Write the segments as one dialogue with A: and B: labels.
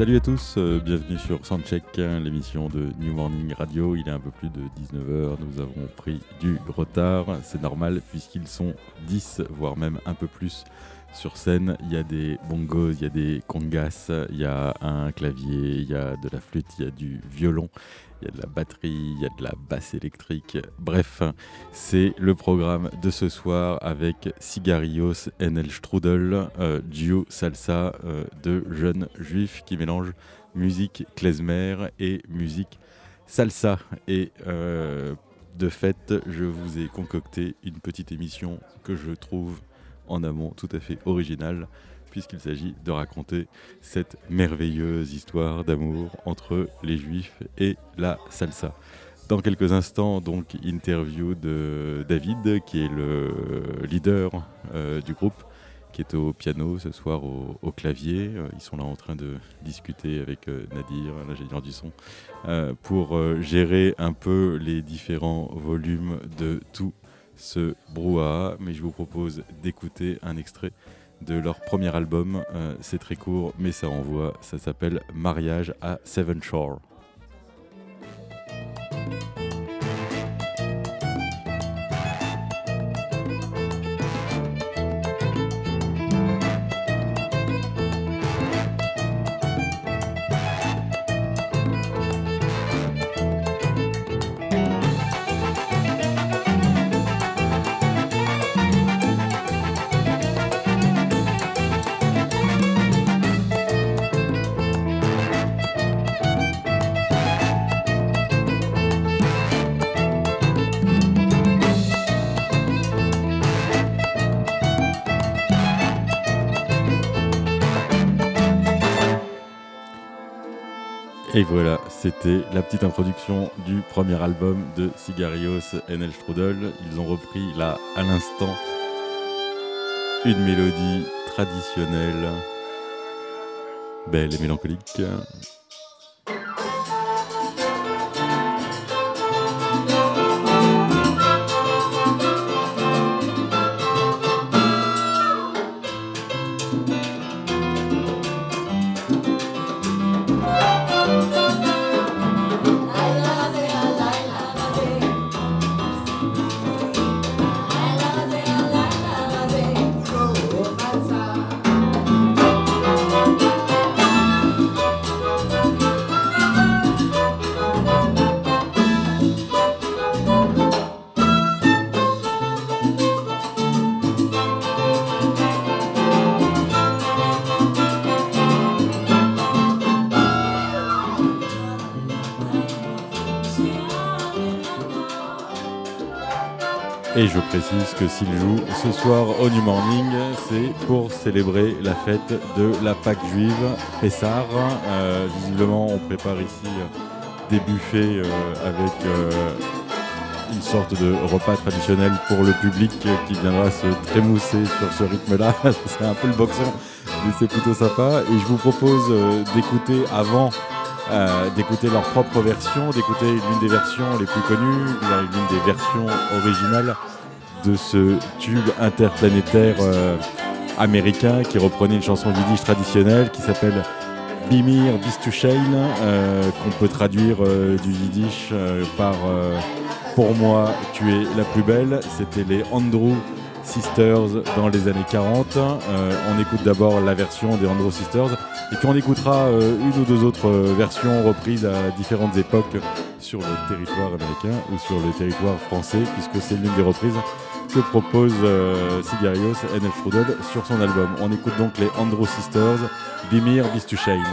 A: Salut à tous, euh, bienvenue sur Soundcheck, l'émission de New Morning Radio. Il est un peu plus de 19h, nous avons pris du retard, c'est normal puisqu'ils sont 10, voire même un peu plus sur scène. Il y a des bongos, il y a des congas, il y a un clavier, il y a de la flûte, il y a du violon il y a de la batterie, il y a de la basse électrique. Bref, c'est le programme de ce soir avec Cigarios NL Strudel, euh, duo salsa euh, de jeunes juifs qui mélangent musique klezmer et musique salsa. Et euh, de fait, je vous ai concocté une petite émission que je trouve en amont tout à fait originale puisqu'il s'agit de raconter cette merveilleuse histoire d'amour entre les juifs et la salsa. Dans quelques instants, donc, interview de David, qui est le leader euh, du groupe, qui est au piano ce soir au, clavier. Euh, ils sont là en train de discuter avec euh, Nadir, l'ingénieur du son, pour gérer un peu les différents volumes de tout ce brouhaha. Mais je vous propose d'écouter un extrait de leur premier album. Euh, c'est très court, mais ça envoie. Ça s'appelle Mariage à Seven Shore. Et voilà, c'était la petite introduction du premier album de Cigarios NL Strudel. Ils ont repris là à l'instant une mélodie traditionnelle, belle et mélancolique. Que s'il joue ce soir au New Morning, c'est pour célébrer la fête de la Pâque juive, Pessar. Euh, visiblement, on prépare ici des buffets euh, avec euh, une sorte de repas traditionnel pour le public qui viendra se trémousser sur ce rythme-là. c'est un peu le boxon, mais c'est plutôt sympa. Et je vous propose d'écouter avant d'écouter leur propre version, d'écouter l'une des versions les plus connues, l'une des versions originales de ce tube interplanétaire euh, américain qui reprenait une chanson yiddish traditionnelle qui s'appelle Bimir Bistushain, euh, qu'on peut traduire euh, du yiddish par Pour moi, tu es la plus belle. C'était les Andrew Sisters dans les années 40. on écoute d'abord la version des Andrew Sisters et puis on écoutera une ou deux autres versions reprises à différentes époques sur le territoire américain ou sur le territoire français puisque c'est l'une des reprises que propose euh, Sigarios Strudel sur son album. On écoute donc les Andro Sisters, Bimir Bistushane.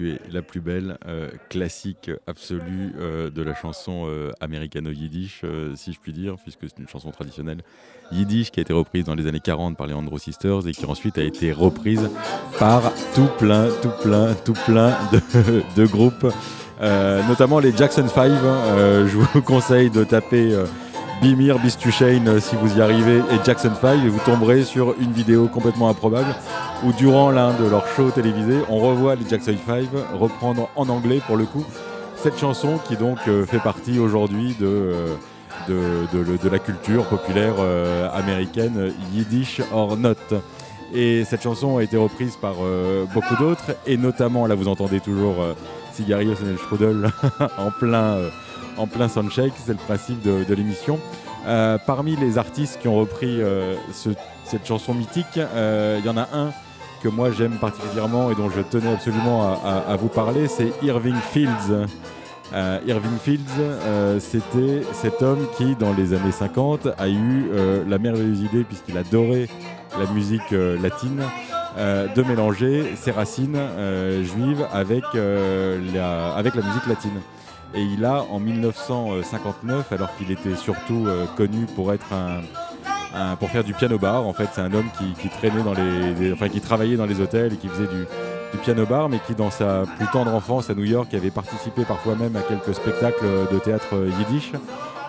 A: Tu la plus belle, euh, classique absolue euh, de la chanson euh, américano-yiddish, euh, si je puis dire, puisque c'est une chanson traditionnelle yiddish qui a été reprise dans les années 40 par les Andrew Sisters et qui ensuite a été reprise par tout plein, tout plein, tout plein de, de groupes, notamment les Jackson 5. euh, je vous conseille de taper. Bimir, Bistushane, euh, si vous y arrivez, et Jackson 5, et vous tomberez sur une vidéo complètement improbable où durant l'un de leurs shows télévisés, on revoit les Jackson 5 reprendre en anglais pour le coup cette chanson qui donc euh, fait partie aujourd'hui de, euh, la culture populaire américaine, Yiddish or not. Et cette chanson a été reprise par beaucoup d'autres, et notamment, là vous entendez toujours euh, Sigario Strudel en plein. En plein soundcheck, c'est le principe de, l'émission. Euh, parmi les artistes qui ont repris euh, ce- cette chanson mythique, euh, il y en a un que moi j'aime particulièrement et dont je tenais absolument à, vous parler, c'est Irving Fields. Irving Fields, c'était cet homme qui, dans les années 50, a eu la merveilleuse idée, puisqu'il adorait la musique latine, de mélanger ses racines juives avec la musique latine. Et il a, en 1959, alors qu'il était surtout euh, connu pour être un, pour faire du piano bar, en fait, c'est un homme qui, traînait dans les, enfin, qui travaillait dans les hôtels et qui faisait du, piano bar, mais qui, dans sa plus tendre enfance à New York, avait participé parfois même à quelques spectacles de théâtre yiddish.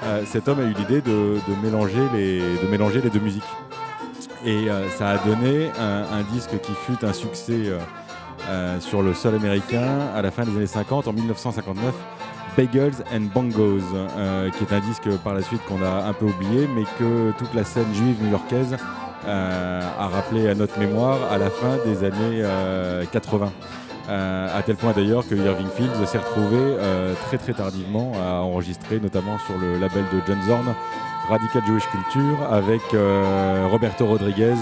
A: Euh, cet homme a eu l'idée de, mélanger les, de mélanger les deux musiques. Et euh, ça a donné un, disque qui fut un succès sur le sol américain à la fin des années 50, en 1959. Bagels and Bongos, euh, qui est un disque par la suite qu'on a un peu oublié, mais que toute la scène juive new-yorkaise euh, a rappelé à notre mémoire à la fin des années euh, 80. Euh, à tel point d'ailleurs que Irving Fields s'est retrouvé euh, très très tardivement à enregistrer, notamment sur le label de John Zorn, Radical Jewish Culture, avec euh, Roberto Rodriguez,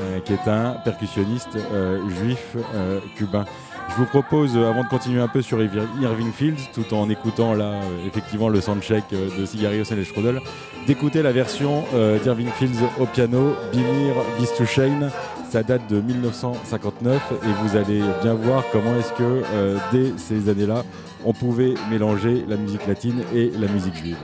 A: euh, qui est un percussionniste euh, juif euh, cubain. Je vous propose, euh, avant de continuer un peu sur Irvi- Irving Fields, tout en écoutant là euh, effectivement le soundcheck euh, de Sigario et Strudel, d'écouter la version d'Irving Fields au piano, Bimir Bistushane. Ça date de 1959 et vous allez bien voir comment est-ce que dès ces années-là, on pouvait mélanger la musique latine et la musique juive.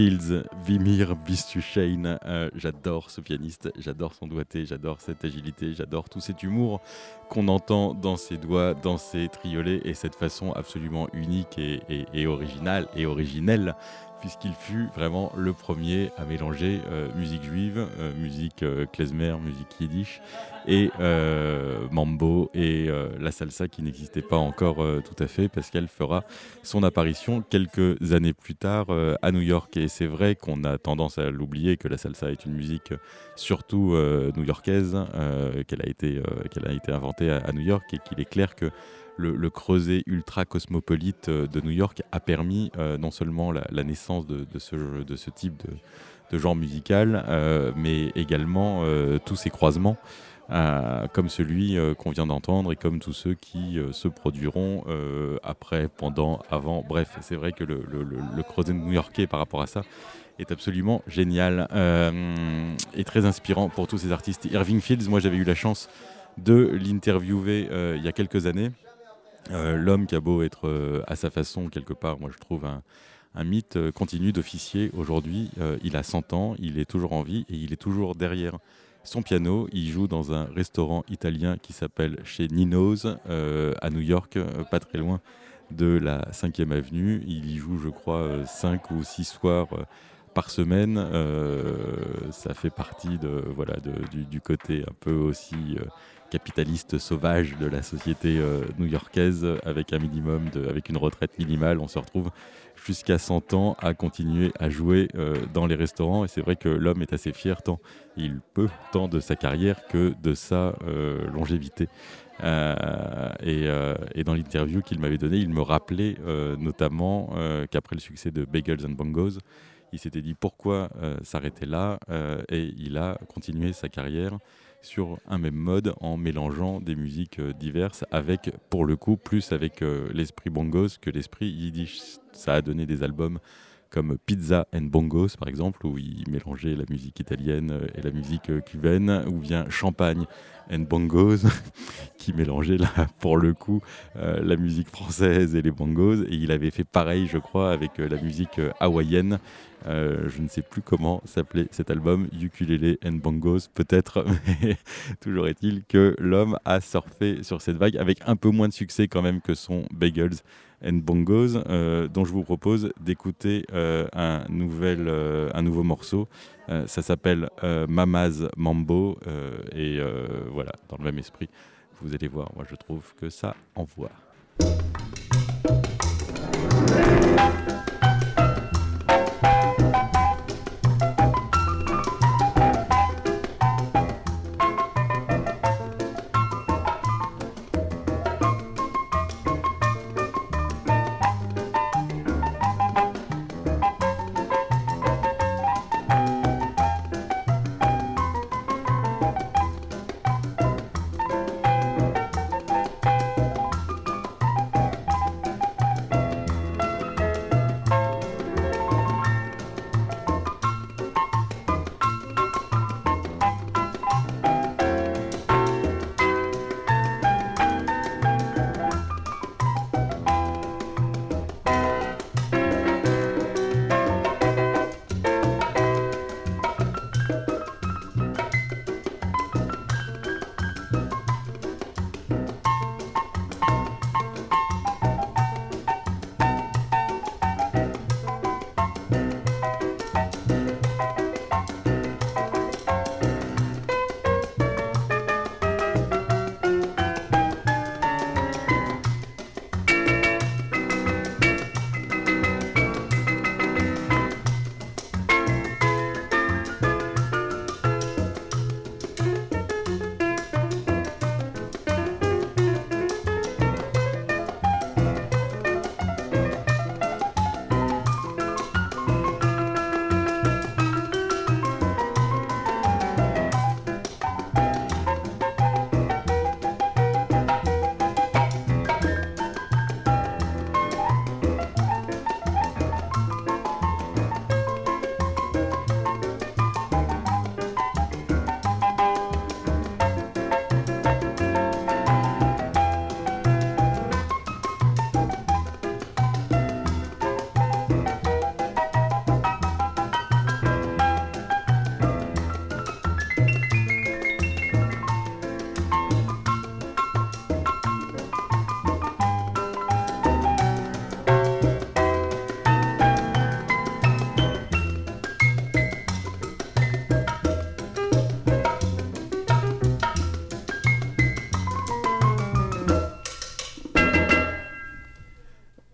A: Vimir Bistuchain. Euh, j'adore ce pianiste, j'adore son doigté, j'adore cette agilité, j'adore tout cet humour qu'on entend dans ses doigts, dans ses triolets et cette façon absolument unique et, originale et originelle puisqu'il fut vraiment le premier à mélanger euh, musique juive, euh, musique euh, klezmer, musique yiddish et mambo et la salsa qui n'existait pas encore tout à fait parce qu'elle fera son apparition quelques années plus tard à New York. Et c'est vrai qu'on a tendance à l'oublier que la salsa est une musique surtout new-yorkaise, qu'elle a, été, qu'elle a été inventée à New York et qu'il est clair que le, creuset ultra cosmopolite euh, de New York a permis euh, non seulement la, naissance de, ce, type de, genre musical, euh, mais également tous ces croisements. comme celui qu'on vient d'entendre et comme tous ceux qui se produiront après, pendant, avant. Bref, c'est vrai que le, le, creuset new-yorkais par rapport à ça est absolument génial et très inspirant pour tous ces artistes. Irving Fields, moi j'avais eu la chance de l'interviewer il y a quelques années. Euh, l'homme qui a beau être euh, à sa façon, quelque part, moi je trouve un, mythe, euh, continue d'officier aujourd'hui. il a 100 ans, il est toujours en vie et il est toujours derrière son piano. Il joue dans un restaurant italien qui s'appelle chez Nino's à New York, pas très loin de la 5e avenue. Il y joue, je crois, 5 ou 6 soirs par semaine. ça fait partie de, voilà, du, côté un peu aussi capitaliste sauvage de la société euh, new-yorkaise avec un minimum, avec une retraite minimale. On se retrouve jusqu'à 100 ans à continuer à jouer euh, dans les restaurants. Et c'est vrai que l'homme est assez fier tant il peut tant de sa carrière que de sa euh, longévité. Et, et, dans l'interview qu'il m'avait donnée, il me rappelait notamment qu'après le succès de Bagels and Bongos, il s'était dit pourquoi s'arrêter là et il a continué sa carrière sur un même mode en mélangeant des musiques euh, diverses avec, pour le coup, plus avec euh, l'esprit bongos que l'esprit yiddish. Ça a donné des albums comme Pizza and Bongos par exemple, où il mélangeait la musique italienne euh, et la musique cubaine, ou bien Champagne and Bongos, qui mélangeait là, pour le coup la musique française et les bongos. Et il avait fait pareil, je crois, avec la musique hawaïenne euh, je ne sais plus comment s'appelait cet album, Ukulele and Bongos, peut-être, mais toujours est-il que l'homme a surfé sur cette vague avec un peu moins de succès quand même que son Bagels and Bongos, euh, dont je vous propose d'écouter euh, un, un nouveau morceau. ça s'appelle Mama's Mambo, et voilà, dans le même esprit, vous allez voir, moi je trouve que ça envoie.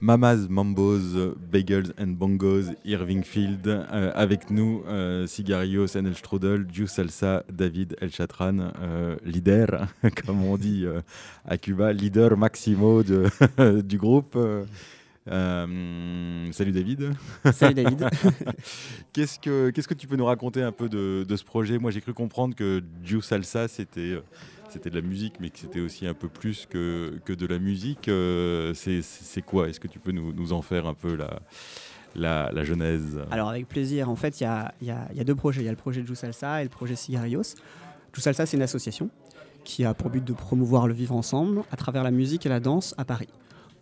A: Mamas, Mambos, Bagels and Bongos, Irving Field, euh, avec nous, euh, Sigarios El Strudel, Ju Salsa, David El Chatran, euh, leader, comme on dit euh, à Cuba, leader maximo de, du groupe. Euh, salut David.
B: Salut David.
A: qu'est-ce, que, qu'est-ce que tu peux nous raconter un peu de, de ce projet? Moi j'ai cru comprendre que Ju Salsa c'était c'était de la musique, mais que c'était aussi un peu plus que, que de la musique. Euh, c'est quoi? Est-ce que tu peux nous, en faire un peu la, la, la genèse?
B: Alors avec plaisir. En fait, il y a, y, y a, deux projets. Il y a le projet Jou Salsa et le projet Cigarios. Jou Salsa, c'est une association qui a pour but de promouvoir le vivre ensemble à travers la musique et la danse à Paris.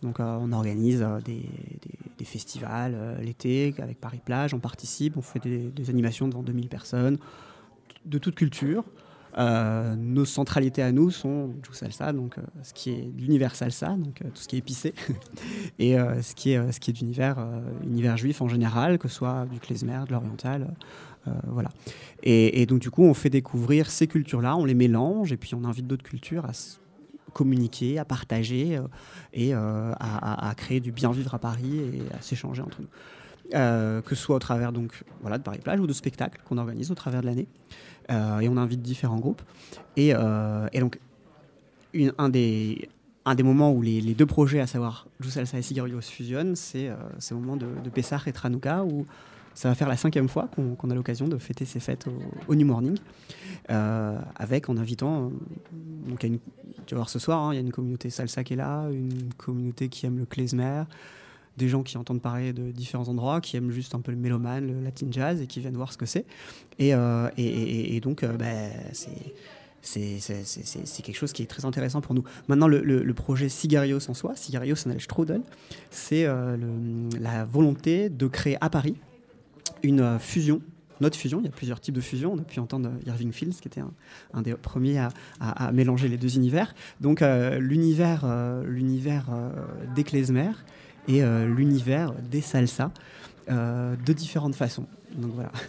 B: Donc euh, on organise euh, des, des, festivals l'été avec Paris Plage, on participe, on fait des animations devant 2000 personnes de toute culture. Euh, nos centralités à nous sont Jou Salsa, donc euh, ce qui est l'univers salsa, donc euh, tout ce qui est épicé, et ce qui est ce qui est d'univers univers juif en général, que ce soit du klezmer, de l'oriental, voilà. Et, donc du coup, on fait découvrir ces cultures-là, on les mélange, et puis on invite d'autres cultures à communiquer, à partager et à, créer du bien vivre à Paris et à s'échanger entre nous. Que ce soit au travers donc, voilà, de Paris Plage ou de spectacles qu'on organise au travers de l'année. Euh, et on invite différents groupes. Et, euh, donc, un, des, un des moments où les, deux projets, à savoir Jou Salsa et Sigarios, fusionnent, c'est euh, ce moment de, de Pessah et Tranouka où ça va faire la cinquième fois qu'on qu a l'occasion de fêter ces fêtes au, New Morning, euh, avec en invitant, donc tu vas voir ce soir, il hein, y a une communauté salsa qui est là, une communauté qui aime le klezmer, des gens qui entendent parler de différents endroits, qui aiment juste un peu le mélomane, le latin jazz et qui viennent voir ce que c'est. Et, donc, c'est. Quelque chose qui est très intéressant pour nous. Maintenant, le, le, le projet Sigarios en soi, Sigarios en Strudel, c'est euh, la volonté de créer à Paris une euh, fusion notre fusion. Il y a plusieurs types de fusion. On a pu entendre Irving Fields, qui était un, des premiers à, mélanger les deux univers. Donc euh, l'univers l'univers des et euh, l'univers des salsa euh, de différentes façons. Donc voilà.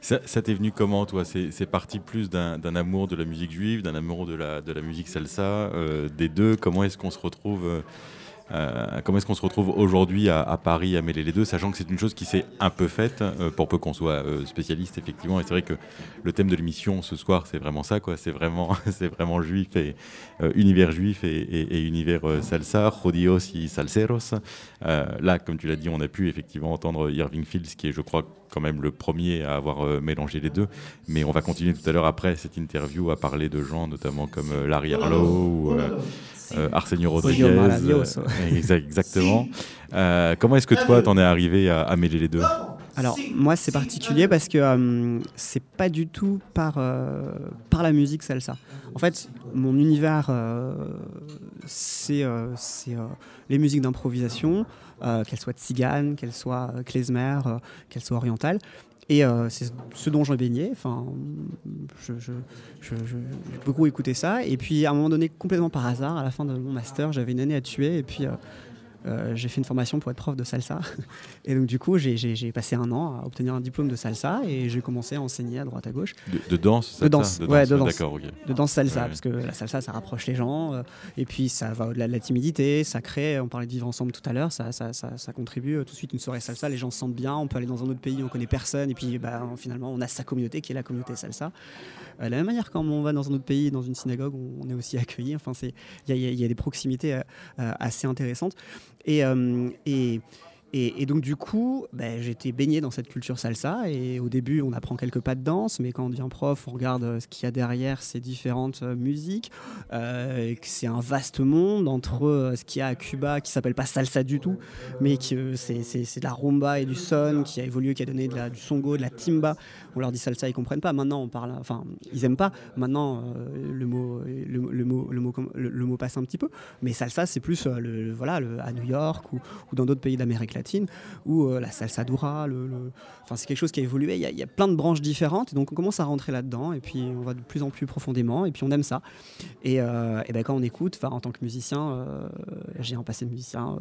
A: Ça, ça t'est venu comment, toi? C'est parti plus d'un amour de la musique juive, d'un amour de la, de la musique salsa, euh, des deux? Comment est-ce qu'on se retrouve euh, comment est-ce qu'on se retrouve aujourd'hui à, Paris à mêler les deux, sachant que c'est une chose qui s'est un peu faite, euh, pour peu qu'on soit euh, spécialiste, effectivement. Et c'est vrai que le thème de l'émission ce soir, c'est vraiment ça, quoi. C'est vraiment, c'est vraiment juif et univers juif et, univers salsa, jodios y salseros. Là, comme tu l'as dit, on a pu effectivement entendre Irving Fields, qui est, je crois, quand même le premier à avoir mélangé les deux. Mais on va continuer tout à l'heure après cette interview à parler de gens, notamment comme Larry Harlow Arsenio Rodriguez. Euh, exactement. Euh, comment est-ce que toi, t'en es arrivé à, à, mêler les deux
B: alors moi c'est particulier parce que euh, c'est pas du tout par, euh, par la musique salsa. En fait mon univers euh, c'est les musiques d'improvisation, qu'elles soient tziganes, qu'elles soient klezmer, qu'elles soient orientales. Et euh, c'est ce dont je baignais. Enfin, j'ai beaucoup écouté ça. Et puis, à un moment donné, complètement par hasard, à la fin de mon master, j'avais une année à tuer. Et puis, euh, euh, j'ai fait une formation pour être prof de salsa. Et donc, du coup, j'ai passé un an à obtenir un diplôme de salsa et j'ai commencé à enseigner à droite à gauche.
A: De, de danse
B: De danse,
A: de
B: ouais, de danse.
A: D'accord, ok.
B: De danse salsa,
A: Ouais.
B: parce que la salsa, ça rapproche les gens. euh, et puis, ça va au-delà de la timidité, ça crée, on parlait de vivre ensemble tout à l'heure, ça, ça, ça, ça contribue euh, tout de suite une soirée salsa. Les gens se sentent bien, on peut aller dans un autre pays, on connaît personne. Et puis, bah, finalement, on a sa communauté qui est la communauté salsa. Euh, de la même manière, quand on va dans un autre pays, dans une synagogue, on, est aussi accueilli. Enfin, il y, y, y, a des proximités assez intéressantes. Et, euh, et, et, donc, du coup, ben, été baigné dans cette culture salsa. Et au début, on apprend quelques pas de danse, mais quand on devient prof, on regarde euh, ce qu'il y a derrière ces différentes euh, musiques. Euh, c'est un vaste monde entre euh, ce qu'il y a à Cuba, qui s'appelle pas salsa du tout, mais qui euh, c'est de la rumba et du son, qui a évolué, qui a donné du songo, de la timba. On leur dit salsa, ils comprennent pas. Maintenant, on parle, enfin, ils aiment pas. Maintenant, le mot, le, mot, le, mot, le, mot passe un petit peu. Mais salsa, c'est plus le, voilà, à New York ou, ou dans d'autres pays d'Amérique latine, où euh, la salsa dura, le, enfin, c'est quelque chose qui a évolué. Il y, a, plein de branches différentes, donc on commence à rentrer là-dedans, et puis on va de plus en plus profondément, et puis on aime ça. Et, euh, et ben, quand on écoute, en tant que musicien, euh, j'ai un passé de musicien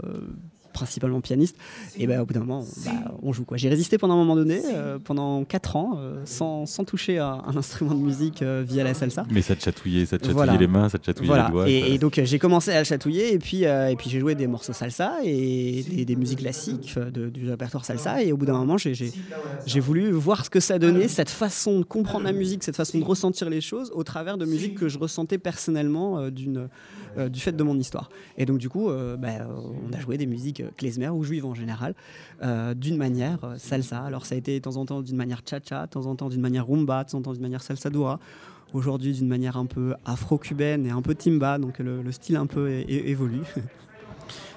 B: principalement pianiste. Et ben, au bout d'un moment, bah, on joue. J'ai résisté pendant un moment donné, pendant 4 ans, sans, sans, toucher à un instrument de musique via la salsa.
A: Mais ça te chatouillait, ça te chatouillait les mains, ça te chatouillait les doigts.
B: Et, et donc j'ai commencé à le chatouiller, et puis, et puis j'ai joué des morceaux salsa et des, des musiques classiques de, du répertoire salsa. Et au bout d'un moment, j'ai voulu voir ce que ça donnait, cette façon de comprendre la musique, cette façon de ressentir les choses au travers de musique que je ressentais personnellement euh, d'une euh, du fait de mon histoire. Et donc du coup, euh, bah, on a joué des musiques klezmer ou juives en général, d'une manière salsa. Alors ça a été de temps en temps d'une manière cha-cha, de temps en temps d'une manière rumba, de temps en temps d'une manière salsa dura aujourd'hui d'une manière un peu afro-cubaine et un peu timba, donc le, style un peu évolue.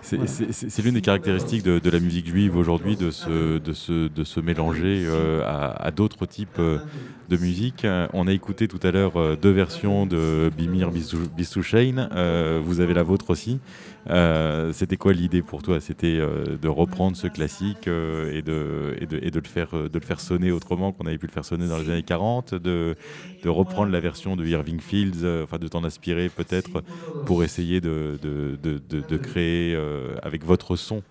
A: C'est l'une des caractéristiques de, la musique juive aujourd'hui de se, de, de se mélanger euh, à, d'autres types euh, de musique. On a écouté tout à l'heure euh, deux versions de Bimir Bistouchein. vous avez la vôtre aussi. C'était quoi l'idée pour toi? C'était de reprendre ce classique et, de, et, de, le faire, sonner autrement qu'on avait pu le faire sonner dans les années 40, de, reprendre la version de Irving Fields, enfin de t'en inspirer peut-être pour essayer de, créer euh, avec votre son.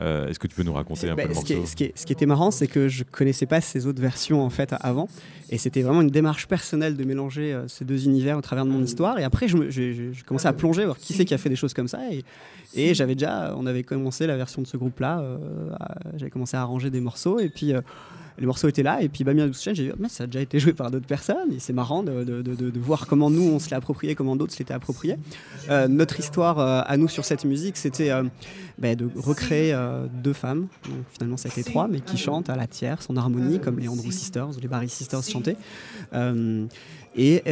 A: Euh, est-ce que tu peux nous raconter un peu le
B: ce, qui ce, qui ce qui était marrant, c'est que je connaissais pas ces autres versions en fait avant, et c'était vraiment une démarche personnelle de mélanger euh, ces deux univers au travers de mon histoire. Et après, je, commençais à plonger, voir qui c'est qui a fait des choses comme ça. Et, et j'avais déjà, on avait commencé la version de ce groupe-là. j'avais commencé à arranger des morceaux, et puis les morceaux étaient là, et puis Bamia Doucet, j'ai dit, mais ça a déjà été joué par d'autres personnes, et c'est marrant de, de, de, voir comment nous on se l'est approprié, comment d'autres se l'étaient approprié. Euh, notre histoire euh, à nous sur cette musique, c'était euh, ben, de recréer deux femmes, finalement été trois, mais qui chantent à la tierce, en harmonie, comme les Andrew Sisters ou les Barry Sisters chantaient. et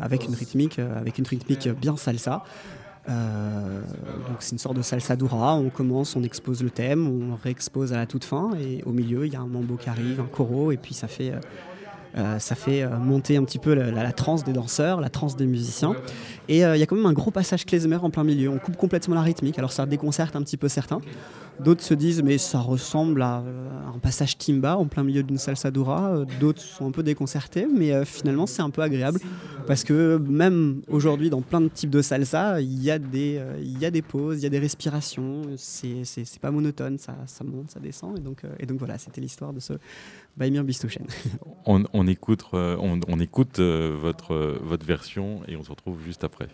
B: avec une rythmique, avec une rythmique bien salsa. Euh, donc c'est une sorte de salsa dura. On commence, on expose le thème, on réexpose à la toute fin, et au milieu il y a un mambo qui arrive, un coro, et puis ça fait euh, euh, ça fait monter un petit peu la, la, transe des danseurs, la transe des musiciens. Et il y a quand même un gros passage klezmer en plein milieu. On coupe complètement la rythmique, alors ça déconcerte un petit peu certains. D'autres se disent mais ça ressemble à un passage timba en plein milieu d'une salsa dura. D'autres sont un peu déconcertés, mais finalement c'est un peu agréable parce que même aujourd'hui, dans plein de types de salsa, il y a des, euh, pauses, il y a des respirations. C'est, pas monotone, ça, monte, ça descend. Et donc, euh, voilà, c'était l'histoire de ce Baimir Bistouchen.
A: on, écoute, euh, votre version et on se retrouve juste après.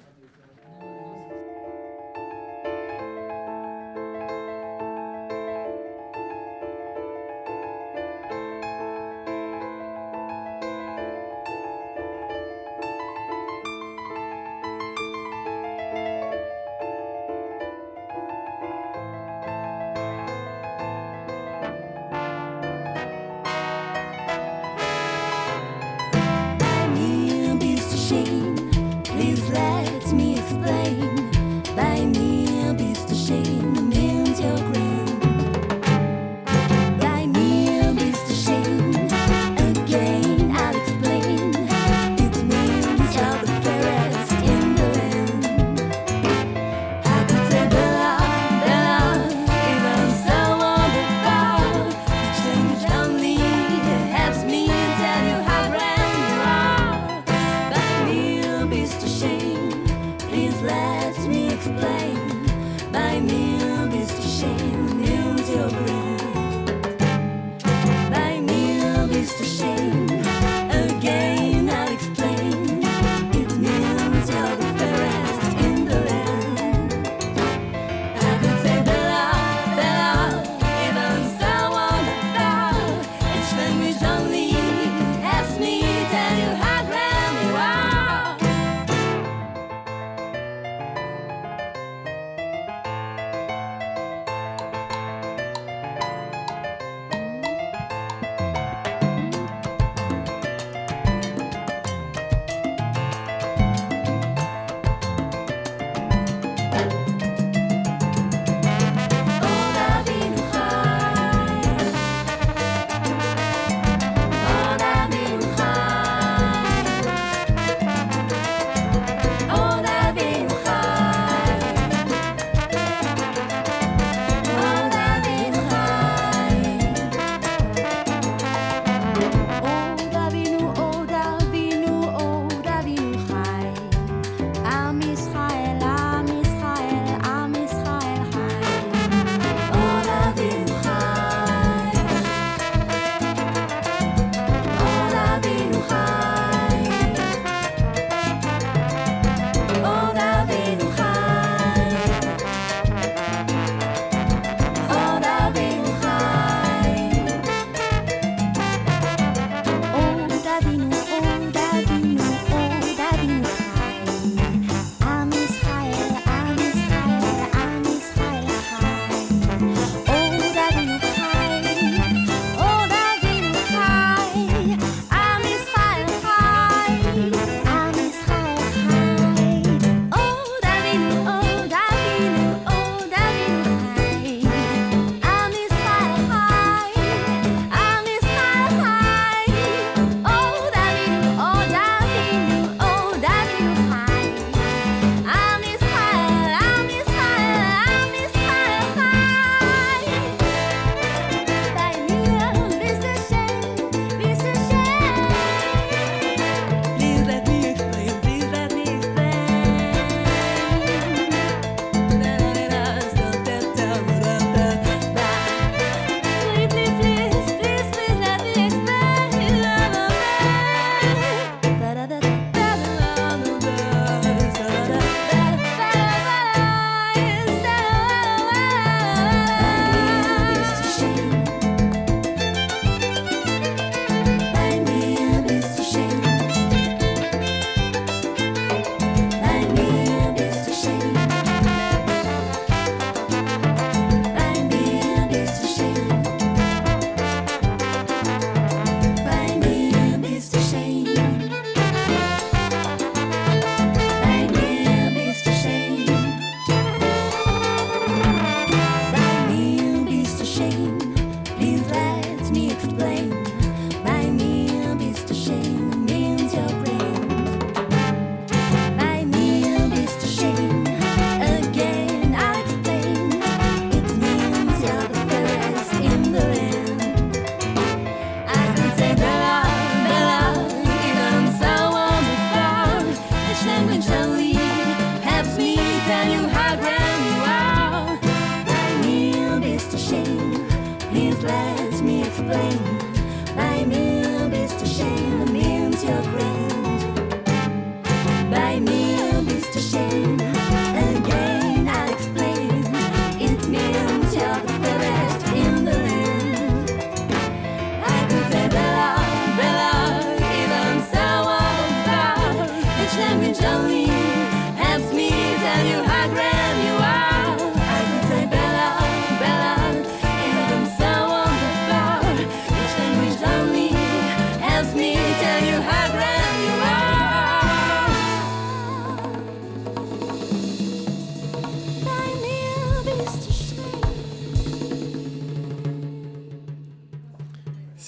A: let me explain. My name is Shane, means you're grace.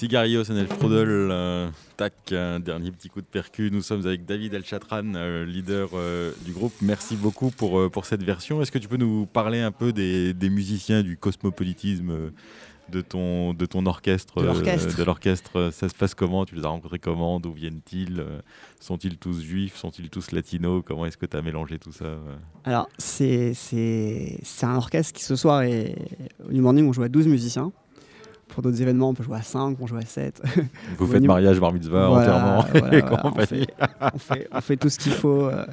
A: Cigarillo, Sanel Strudel, euh, tac, un dernier petit coup de percu. Nous sommes avec David Elchatran, euh, leader euh, du groupe. Merci beaucoup pour, pour cette version. Est-ce que tu peux nous parler un peu des, des musiciens, du cosmopolitisme de ton, de ton orchestre
B: De
A: l'orchestre. Ça se passe comment? Tu les as rencontrés comment? D'où viennent-ils? Sont-ils tous juifs? Sont-ils tous latinos? Comment est-ce que tu as mélangé tout ça
B: Alors, c'est un orchestre qui ce soir est. Au New Morning, on joue à 12 musiciens pour d'autres événements, on peut jouer à 5, on joue à 7.
A: Vous faites mariage, bar mitzvah, enterrement
B: on, fait, tout ce qu'il faut, euh,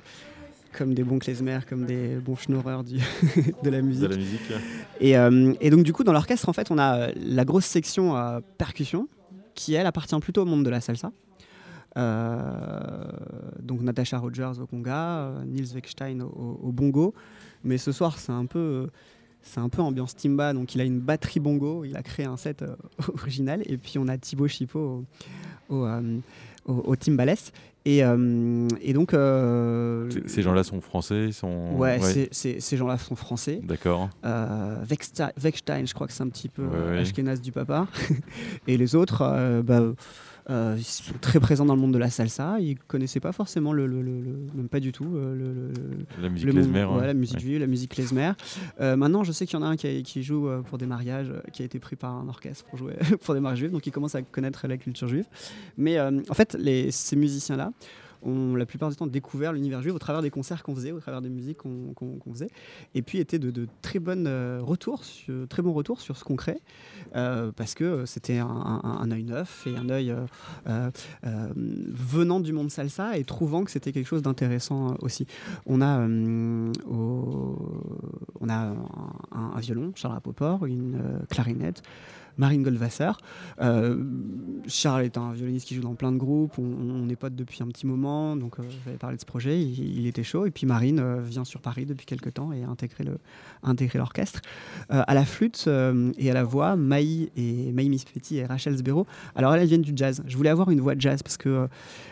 B: comme des bons klezmer, comme des bons schnorreurs de la musique.
A: De la musique.
B: Et, euh, et, donc, du coup, dans l'orchestre, en fait, on a euh, la grosse section percussion, qui, elle, appartient plutôt au monde de la salsa. donc Natasha Rogers au conga, Nils Weckstein au, au, bongo. Mais ce soir, c'est un peu c'est un peu ambiance timba, donc il a une batterie bongo, il a créé un set euh, original, et puis on a Thibaut Chipot au, au, euh, au, timbales. Et, euh, et donc.
A: ces gens-là sont français sont...
B: Ouais, ces gens-là sont français.
A: D'accord.
B: Weckstein, je crois que c'est un petit peu ouais, Ashkenaz du papa. et les autres, bah, euh, ils sont très présents dans le monde de la salsa. Ils connaissaient pas forcément le, même pas du tout euh,
A: la musique klezmer.
B: la musique juive, la musique klezmer. Euh, maintenant, je sais qu'il y en a un qui, qui, joue pour des mariages, qui a été pris par un orchestre pour jouer pour des mariages juifs, donc il commence à connaître la culture juive. Mais en fait, les, ces musiciens-là ont la plupart du temps découvert l'univers juif au travers des concerts qu'on faisait, au travers des musiques qu'on faisait, et puis étaient de, très, bonnes, retours sur, très bons retours sur ce qu'on crée. Euh, parce que c'était un, œil neuf et un œil euh, euh, venant du monde salsa et trouvant que c'était quelque chose d'intéressant aussi. On a, on a un, violon, Charles Rapoport, une clarinette. Marine Goldwasser. Charles est un violoniste qui joue dans plein de groupes. On, est potes depuis un petit moment, donc j'avais parlé de ce projet. Il, était chaud. Et puis Marine vient sur Paris depuis quelques temps et a intégré l'orchestre. à la flûte et à la voix, Maï et Maï et Rachel Sbero. Alors elles, viennent du jazz. Je voulais avoir une voix de jazz parce que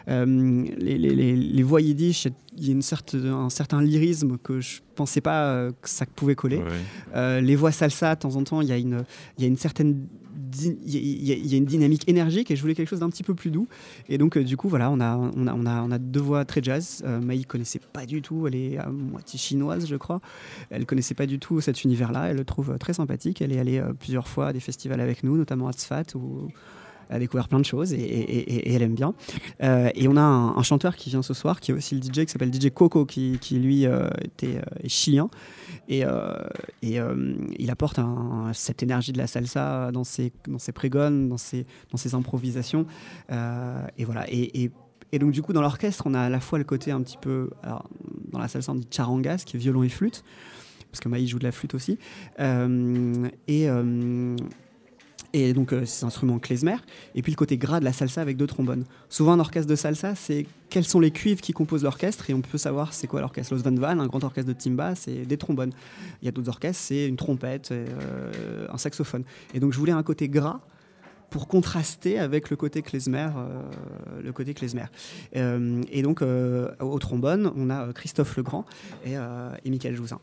B: euh, les, voix yiddish, il y a un certain lyrisme que je pensais pas euh, que ça pouvait coller. Euh, les voix salsa, de temps en temps, il y a une, y a une certaine il y, a une dynamique énergique et je voulais quelque chose d'un petit peu plus doux. Et donc, du coup, voilà, on a, on a, on a, on a deux voix très jazz. Euh, Maï connaissait pas du tout, elle est à moitié chinoise, je crois. Elle connaissait pas du tout cet univers-là. Elle le trouve très sympathique. Elle est allée plusieurs fois à des festivals avec nous, notamment à Tzfat, où a découvert plein de choses et, elle aime bien. Euh, et on a un, chanteur qui vient ce soir, qui est aussi le DJ, qui s'appelle DJ Coco, qui, lui euh, était euh, chilien. Et, il apporte cette énergie de la salsa dans ses, prégones, dans ses, dans ses improvisations. et voilà. Et, donc, du coup, dans l'orchestre, on a à la fois le côté un petit peu. Alors, dans la salsa, on dit charangas, qui est violon et flûte, parce que Maï joue de la flûte aussi. et et donc euh, c'est un instrument klezmer. Et puis le côté gras de la salsa avec deux trombones. Souvent un orchestre de salsa, c'est quels sont les cuivres qui composent l'orchestre et on peut savoir c'est quoi l'orchestre. Los Van Van, un grand orchestre de timba, c'est des trombones. Il y a d'autres orchestres, c'est une trompette, euh, un saxophone. Et donc je voulais un côté gras pour contraster avec le côté klezmer, euh, le côté klezmer. et donc au trombone, on a Christophe Legrand et, et Michael Jouzin.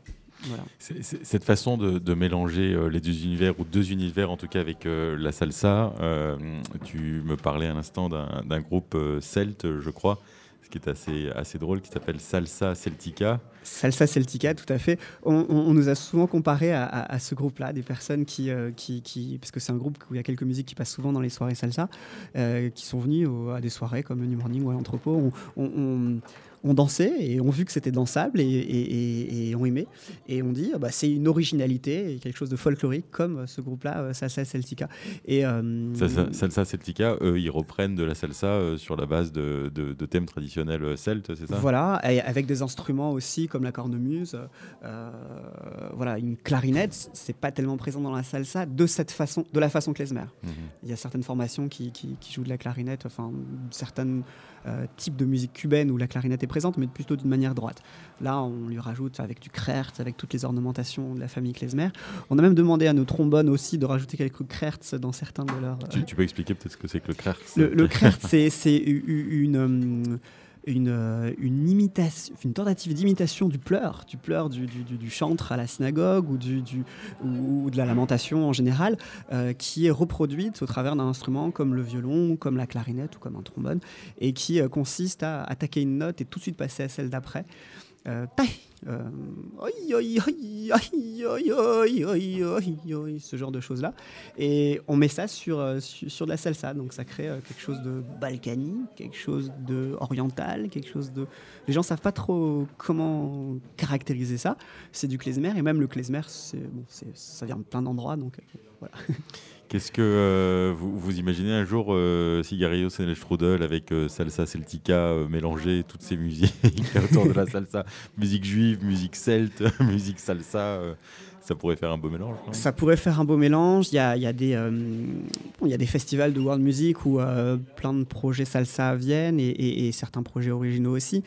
A: Cette façon de, mélanger euh, les deux univers, ou deux univers en tout cas avec euh, la salsa, euh, tu me parlais à l'instant d'un groupe celte, je crois, ce qui est assez, assez drôle, qui s'appelle Salsa Celtica.
B: Salsa Celtica, tout à fait. On, nous a souvent comparé à, ce groupe-là, des personnes qui, qui, qui, parce que c'est un groupe où il y a quelques musiques qui passent souvent dans les soirées salsa, qui sont venues à des soirées comme New Morning ou à l'entrepôt. on, on dansait et on vu que c'était dansable et, on aimait. Et on dit, bah, c'est une originalité et quelque chose de folklorique comme ce groupe-là, euh, Salsa Celtica. Et,
A: euh, salsa, Celtica, eux, ils reprennent de la salsa euh, sur la base de, thèmes traditionnels celtes, c'est ça?
B: Voilà, avec des instruments aussi comme la cornemuse. voilà, une clarinette, c'est pas tellement présent dans la salsa de cette façon, de la façon klezmer. Mhm. Il y a certaines formations qui, qui, jouent de la clarinette, enfin certaines euh, type de musique cubaine où la clarinette est présente, mais plutôt d'une manière droite. Là, on lui rajoute avec du Krertz, avec toutes les ornementations de la famille Klezmer. On a même demandé à nos trombones aussi de rajouter quelques Krertz dans certains de leurs.
A: Tu, peux expliquer peut-être ce que c'est que le Krertz
B: Le, le c'est une. Une, euh, une, tentative d'imitation du pleur, du pleur du, chantre à la synagogue ou, de la lamentation en général, euh, qui est reproduite au travers d'un instrument comme le violon, comme la clarinette ou comme un trombone, et qui euh, consiste à attaquer une note et tout de suite passer à celle d'après. Euh, ce genre de choses-là. Et on met ça sur, sur, de la salsa, donc ça crée quelque chose de balkanique, quelque chose de oriental, quelque chose de... Les gens savent pas trop comment caractériser ça. C'est du klezmer, et même le klezmer, bon, ça vient de plein d'endroits, donc voilà.
A: Qu'est-ce que euh, vous, vous, imaginez un jour euh, Cigarillo Strudel avec euh, salsa celtica euh, mélanger toutes ces musiques autour de la salsa, musique juive, musique celte, musique salsa ça pourrait faire un beau mélange.
B: Ça pourrait faire un beau mélange. Il y a, des, y a des festivals de world music où plein de projets salsa viennent et, et, et certains projets originaux aussi.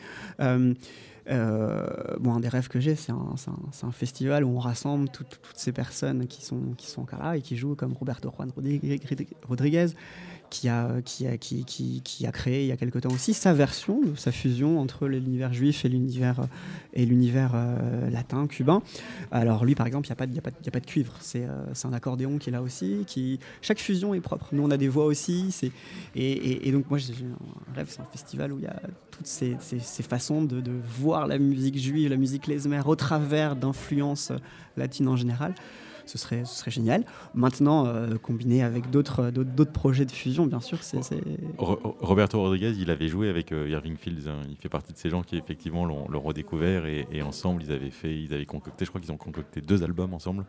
B: Bon, un des rêves que j'ai, c'est un, festival où on rassemble toutes ces personnes qui sont, qui sont là et qui jouent comme Roberto Juan Rodriguez, qui a, qui, a, qui, a créé il y a quelque temps aussi sa version, sa fusion entre l'univers juif et l'univers euh, latin, cubain. Alors lui, par exemple, il n'y a, a, a, pas de cuivre, c'est euh, un accordéon qui est là aussi. Qui... Chaque fusion est propre. Nous, on a des voix aussi. Et, donc moi, j'ai un rêve, c'est un festival où il y a toutes ces, ces, façons de, de, voir la musique juive, la musique klezmer au travers d'influences latines en général ce serait, ce serait génial. Maintenant, euh, combiné avec d'autres projets de fusion, bien sûr, c'est...
A: Roberto Rodriguez, il avait joué avec euh, Irving Fields. Hein. Il fait partie de ces gens qui, effectivement, l'ont redécouvert et, ensemble, ils avaient fait, ils avaient concocté, je crois qu'ils ont concocté deux albums ensemble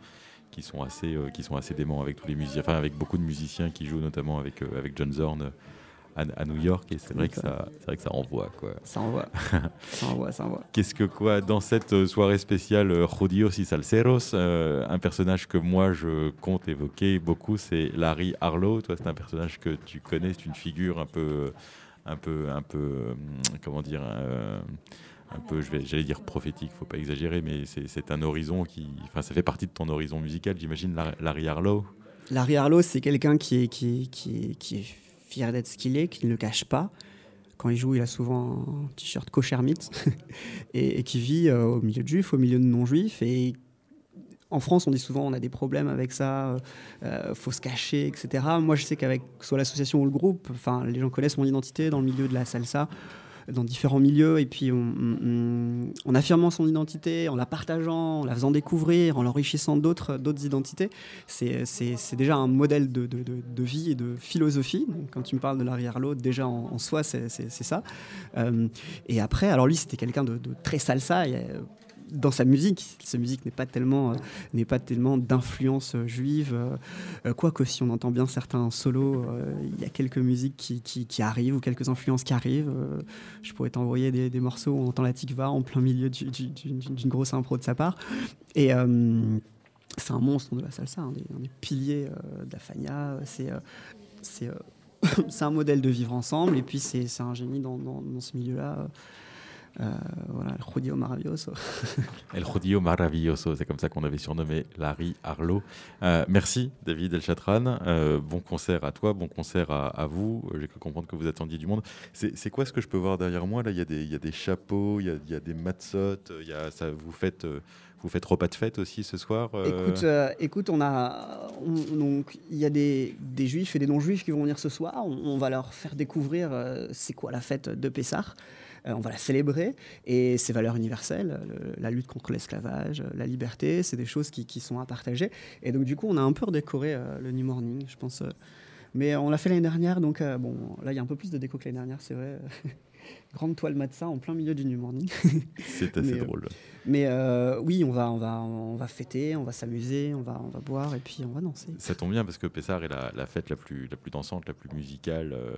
A: qui sont assez, euh, qui sont assez déments avec tous les musiciens, avec beaucoup de musiciens qui jouent notamment avec, euh, avec John Zorn à, New York et c'est vrai que ça vrai que ça envoie quoi.
B: Ça envoie. ça envoie, ça envoie.
A: Qu'est-ce que quoi dans cette euh, soirée spéciale euh, Jodios y Salceros, euh, un personnage que moi je compte évoquer beaucoup, c'est Larry Harlow. Toi, c'est un personnage que tu connais, c'est une figure un peu un peu un peu comment dire un peu, je vais, j'allais dire prophétique, faut pas exagérer, mais c'est un horizon qui, enfin, ça fait partie de ton horizon musical, j'imagine, Larry Harlow.
B: Larry Harlow, c'est quelqu'un qui est, qui, qui, qui est fier d'être ce qu'il est, qu'il ne le cache pas. Quand il joue, il a souvent un t-shirt cochermite et, et qui vit euh, au milieu de juifs, au milieu de non-juifs. Et en France, on dit souvent on a des problèmes avec ça, il euh, faut se cacher, etc. Moi, je sais qu'avec soit l'association ou le groupe, enfin, les gens connaissent mon identité dans le milieu de la salsa dans différents milieux et puis en affirmant son identité, en la partageant, en la faisant découvrir, en l'enrichissant d'autres identités, c'est déjà un modèle de, de, vie et de philosophie. Quand tu me parles de l'arrière-l'autre, déjà en, soi, c'est ça. Euh, et après, alors lui, c'était quelqu'un de, très salsa. Et, dans sa musique. Sa musique n'est pas tellement, euh, tellement d'influence euh, juive. Euh, quoique, si on entend bien certains solos, il y a quelques musiques qui, qui, arrivent ou quelques influences qui arrivent. je pourrais t'envoyer des, des, morceaux où on entend la tikva en plein milieu d'une grosse impro de sa part. Et c'est un monstre de la salsa, un des, piliers de la Fania. C'est un modèle de vivre ensemble et puis c'est un génie dans, dans ce milieu-là. Euh, voilà, El Judío Maravilloso.
A: El Judío Maravilloso, c'est comme ça qu'on avait surnommé Larry Harlow. Euh, merci David El Chatran. Euh, bon concert à toi, bon concert à, vous. J'ai cru comprendre que vous attendiez du monde. C'est quoi ce que je peux voir derrière moi Là, il y, a des chapeaux, il y, a des matzottes, ça, vous faites. Vous faites repas de fête aussi ce soir
B: Écoute, écoute, on a, donc il y a des, juifs et des non-juifs qui vont venir ce soir. On, va leur faire découvrir c'est quoi la fête de Pessah. Euh, on va la célébrer. Et ces valeurs universelles, la lutte contre l'esclavage, la liberté, c'est des choses qui, sont à partager. Et donc, du coup, on a un peu redécoré euh, le New Morning, je pense. Euh. mais on l'a fait l'année dernière, donc bon, là, il y a un peu plus de déco que l'année dernière, c'est vrai. grande toile matza en plein milieu du New Morning.
A: C'est assez drôle.
B: Mais euh, oui, on va, on, va, on va fêter, on va s'amuser, on va, on va boire et puis on va danser.
A: Ça tombe bien parce que Pessar est la, la, fête la plus, la plus dansante, la plus musicale euh,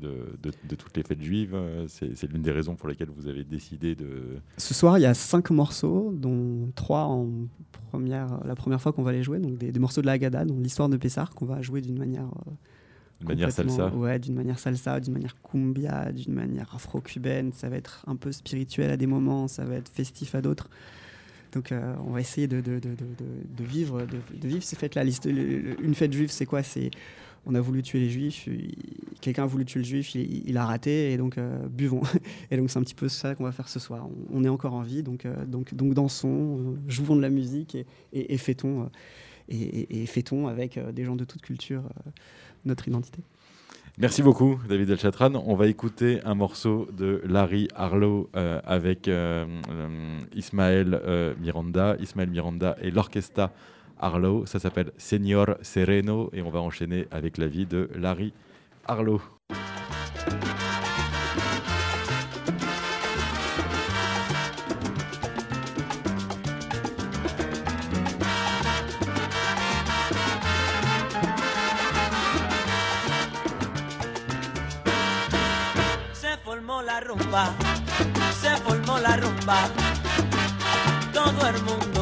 A: de, de, toutes les fêtes juives. C'est l'une des raisons pour lesquelles vous avez décidé de...
B: Ce soir, il y a cinq morceaux, dont trois en première, la première fois qu'on va les jouer, donc des, morceaux de la Haggadah, donc l'histoire de Pessar, qu'on va jouer d'une manière... Euh,
A: d'une manière salsa
B: Ouais, d'une manière salsa, d'une manière cumbia, d'une manière afro-cubaine. Ça va être un peu spirituel à des moments, ça va être festif à d'autres. Donc euh, on va essayer de, de, de, de vivre, de, vivre ces fêtes-là. Une fête juive, c'est quoi? C'est on a voulu tuer les juifs, quelqu'un a voulu tuer le juif, il, a raté, et donc buvons. et donc c'est un petit peu ça qu'on va faire ce soir. On, est encore en vie, donc, donc, donc dansons, jouons de la musique et, et, fêtons, et, fêtons avec des gens de toute culture notre identité.
A: Merci beaucoup, David Elchatran. On va écouter un morceau de Larry Harlow euh, avec euh, euh, Ismaël Miranda. Ismaël Miranda et l'orchestra Harlow. Ça s'appelle Señor Sereno et on va enchaîner avec la vie de Larry Harlow.
C: Se formó la rumba. Todo el mundo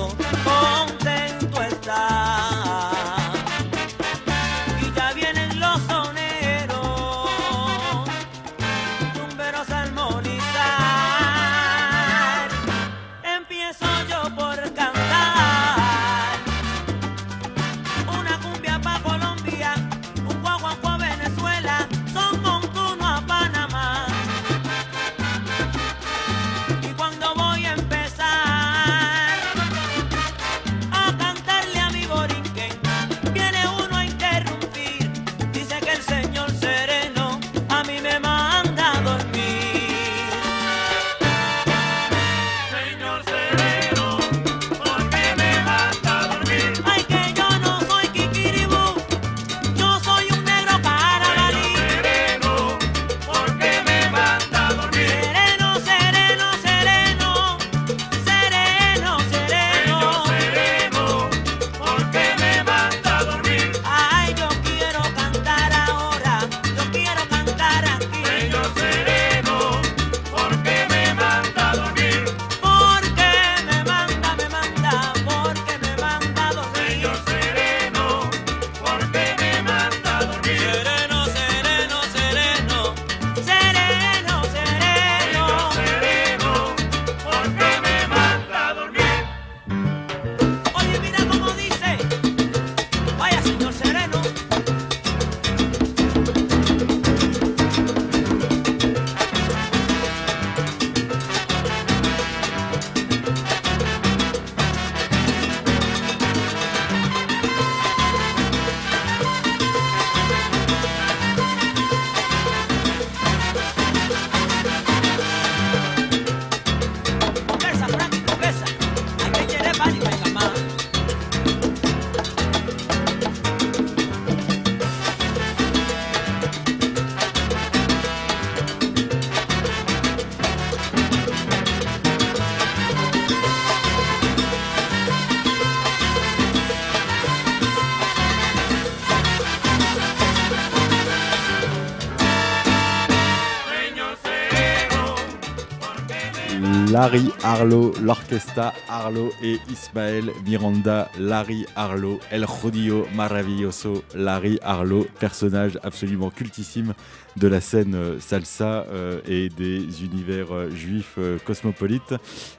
A: Harlow, l'orchestra Harlow et Ismaël Miranda, Larry Harlow, El Jodío Maravilloso, Larry Harlow, personnage absolument cultissime de la scène euh, salsa euh, et des univers euh, juifs cosmopolites.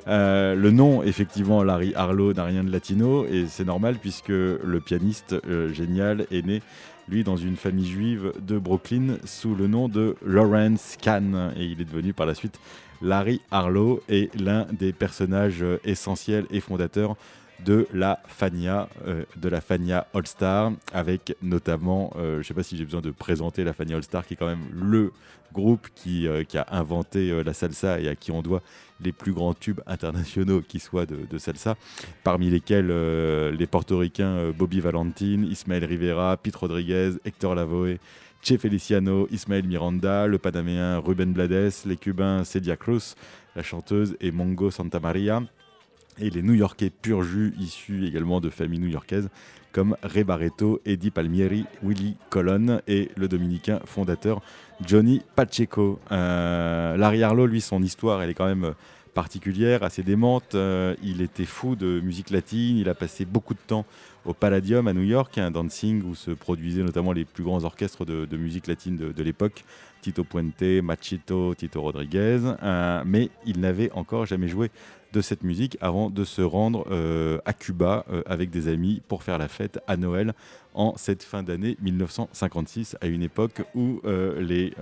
A: le nom, effectivement, Larry Harlow n'a rien de latino et c'est normal puisque le pianiste génial est né lui dans une famille juive de Brooklyn sous le nom de Lawrence Kahn et il est devenu par la suite Larry Harlow est l'un des personnages euh, essentiels et fondateurs de la Fania, euh, All Star, avec notamment, euh, je ne sais pas si j'ai besoin de présenter la Fania All Star, qui est quand même le groupe qui, a inventé la salsa et à qui on doit les plus grands tubes internationaux qui soient de, de salsa, parmi lesquels les portoricains Bobby Valentin, Ismael Rivera, Pete Rodriguez, Hector Lavoe, Che Feliciano, Ismael Miranda, le Panaméen Ruben Blades, les Cubains Celia Cruz, la chanteuse et Mongo Santamaria, et les New-Yorkais pur jus issus également de familles new-yorkaises comme Ray Barreto, Eddie Palmieri, Willy Colon et le dominicain fondateur Johnny Pacheco. Euh, Larry Harlow, lui, son histoire, elle est quand même particulière, assez démente. Euh, il était fou de musique latine, il a passé beaucoup de temps au Palladium à New York, un dancing où se produisaient notamment les plus grands orchestres de, musique latine de, l'époque, Tito Puente, Machito, Tito Rodriguez, euh, mais il n'avait encore jamais joué de cette musique avant de se rendre euh, à Cuba avec des amis pour faire la fête à Noël en cette fin d'année 1956, à une époque où les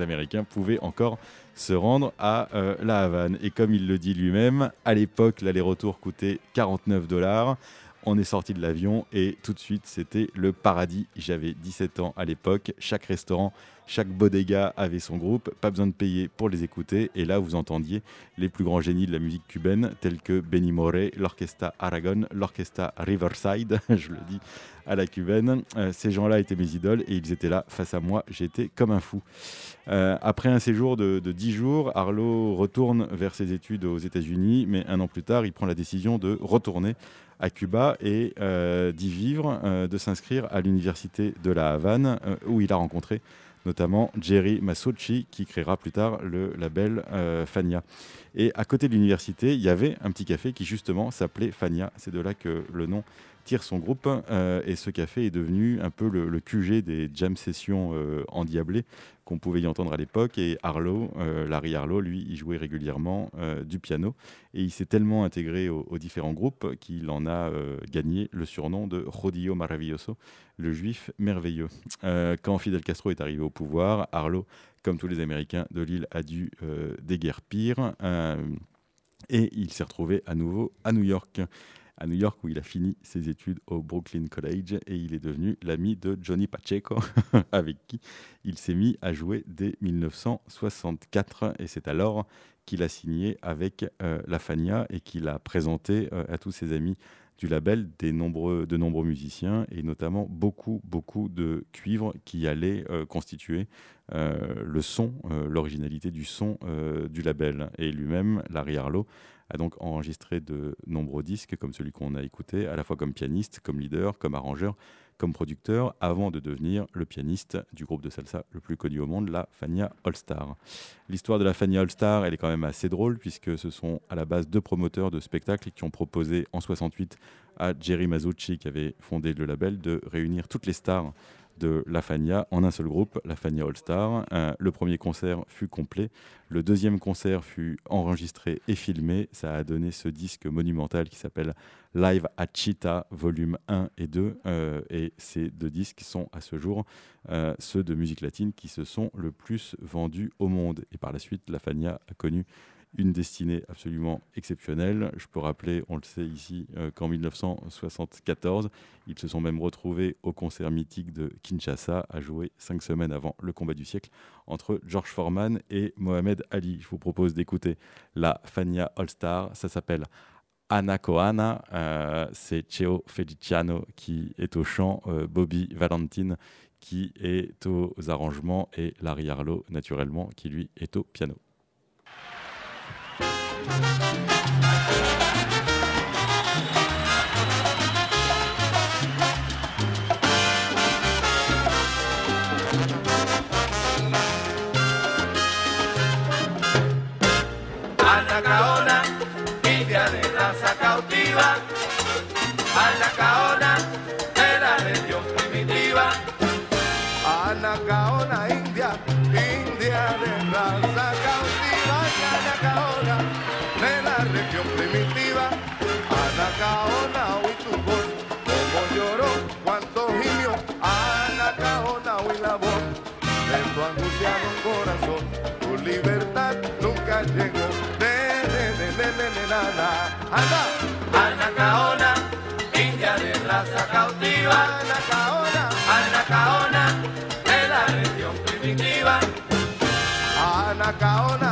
A: Américains pouvaient encore se rendre à La Havane. Et comme il le dit lui-même, à l'époque, l'aller-retour coûtait 49 dollars. On est sorti de l'avion et tout de suite, c'était le paradis. J'avais 17 ans à l'époque. Chaque restaurant, chaque bodega avait son groupe. Pas besoin de payer pour les écouter. Et là, vous entendiez les plus grands génies de la musique cubaine, tels que Benny Moré, l'Orchestra Aragon, l'Orchestra Riverside, je le dis à la cubaine. Euh, ces gens-là étaient mes idoles et ils étaient là face à moi. J'étais comme un fou. Euh, après un séjour de, de 10 jours, Arlo retourne vers ses études aux États-Unis, mais un an plus tard, il prend la décision de retourner à Cuba et euh, d'y vivre, de s'inscrire à l'université de La Havane, où il a rencontré notamment Jerry Masucci, qui créera plus tard le label Fania. Et à côté de l'université, il y avait un petit café qui justement s'appelait Fania. C'est de là que le nom tire son groupe. et ce café est devenu un peu le, QG des jam sessions endiablées qu'on pouvait y entendre à l'époque. Et Arlo, euh, Larry Arlo, lui, il jouait régulièrement euh, du piano. Et il s'est tellement intégré aux, différents groupes qu'il en a euh, gagné le surnom de Rodio Maravilloso, le juif merveilleux. quand Fidel Castro est arrivé au pouvoir, Arlo, comme tous les Américains de l'île, a dû déguerpir. et il s'est retrouvé à nouveau à New York à New York où il a fini ses études au Brooklyn College et il est devenu l'ami de Johnny Pacheco avec qui il s'est mis à jouer dès 1964 et c'est alors qu'il a signé avec euh, la Fania et qu'il a présenté euh, à tous ses amis du label des nombreux, de nombreux musiciens et notamment beaucoup, beaucoup de cuivres qui allaient euh, constituer le son, l'originalité du son du label. Et lui-même, Larry Harlow, a donc enregistré de nombreux disques comme celui qu'on a écouté, à la fois comme pianiste, comme leader, comme arrangeur, comme producteur, avant de devenir le pianiste du groupe de salsa le plus connu au monde, la Fania All Star. L'histoire de la Fania All Star, elle est quand même assez drôle, puisque ce sont à la base deux promoteurs de spectacles qui ont proposé en 68 à Jerry Masucci, qui avait fondé le label, de réunir toutes les stars de la Fania en un seul groupe, la Fania All Star. Euh, le premier concert fut complet, le deuxième concert fut enregistré et filmé. Ça a donné ce disque monumental qui s'appelle Live at Cheetah, volume 1 et 2. Euh, et ces deux disques sont à ce jour euh, ceux de musique latine qui se sont le plus vendus au monde. Et par la suite, la Fania a connu une destinée absolument exceptionnelle. Je peux rappeler, on le sait ici, euh, qu'en 1974, ils se sont même retrouvés au concert mythique de Kinshasa à jouer cinq semaines avant le combat du siècle entre George Foreman et Mohamed Ali. Je vous propose d'écouter la Fania All Star. Ça s'appelle Anna Koana. Euh, c'est Cheo Feliciano qui est au chant, euh, Bobby Valentine qui est aux arrangements et Larry Harlow, naturellement, qui lui est au piano.
D: Thank you. Nunca llegó, de, de, de, de, de, nada, anda, Anacaona, india de raza cautiva, Anacaona, Anacaona, de la región primitiva, Anacaona,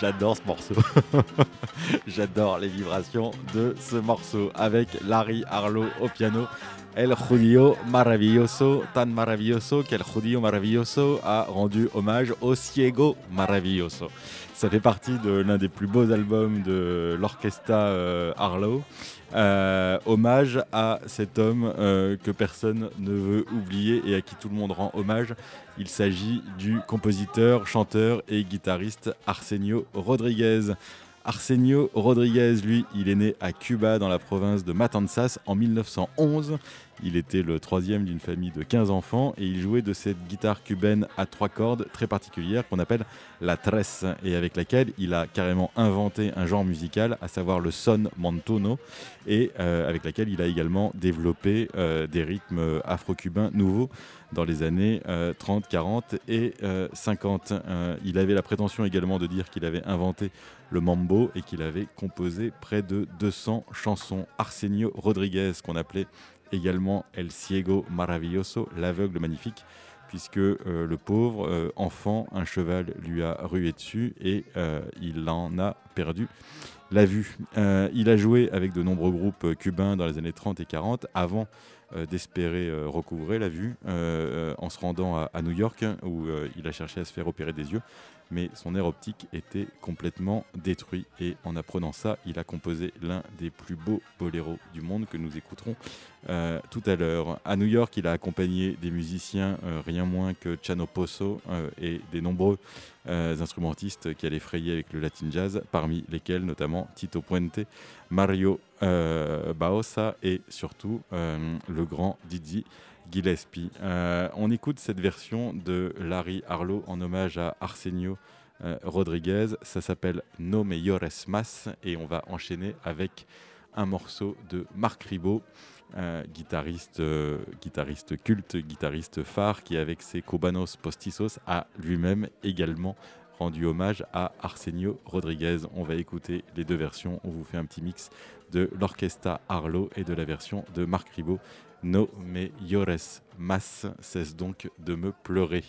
A: J'adore ce morceau. J'adore les vibrations de ce morceau avec Larry Harlow au piano. El Judío Maravilloso, tan maravilloso qu'El Judío Maravilloso a rendu hommage au Ciego Maravilloso. Ça fait partie de l'un des plus beaux albums de l'orchestra euh, Harlow. Hommage à cet homme euh, que personne ne veut oublier et à qui tout le monde rend hommage. Il s'agit du compositeur, chanteur et guitariste Arsenio Rodriguez. Arsenio Rodriguez, lui, il est né à Cuba dans la province de Matanzas en 1911. Il était le troisième d'une famille de 15 enfants et il jouait de cette guitare cubaine à trois cordes très particulière qu'on appelle la tresse et avec laquelle il a carrément inventé un genre musical, à savoir le son montuno et euh, avec laquelle il a également développé euh, des rythmes afro-cubains nouveaux dans les années euh, 30, 40 et euh, 50. Euh, il avait la prétention également de dire qu'il avait inventé le mambo et qu'il avait composé près de 200 chansons. Arsenio Rodriguez, qu'on appelait également El Ciego Maravilloso, l'aveugle magnifique, puisque euh, le pauvre euh, enfant, un cheval lui a rué dessus et euh, il en a perdu la vue. Il a joué avec de nombreux groupes cubains dans les années 30 et 40 avant d'espérer recouvrer la vue en se rendant à, New York où euh, il a cherché à se faire opérer des yeux mais son air optique était complètement détruit et en apprenant ça il a composé l'un des plus beaux boléros du monde que nous écouterons euh, tout à l'heure. À New York il a accompagné des musiciens euh, rien moins que Chano Pozo euh, et des nombreux euh, instrumentistes qui allaient frayer avec le latin jazz parmi lesquels notamment Tito Puente, Mario Baosa et surtout le grand Didi Gillespie. Euh, on écoute cette version de Larry Harlow en hommage à Arsenio euh, Rodriguez. Ça s'appelle No Meyores Mas et on va enchaîner avec un morceau de Marc Ribot, euh, guitariste, guitariste culte, guitariste phare qui avec ses Cobanos Postizos a lui-même également rendu hommage à Arsenio Rodriguez. On va écouter les deux versions. On vous fait un petit mix de l'orchestra Harlow et de la version de Marc Ribot. No me llores mas, cesse donc de me pleurer.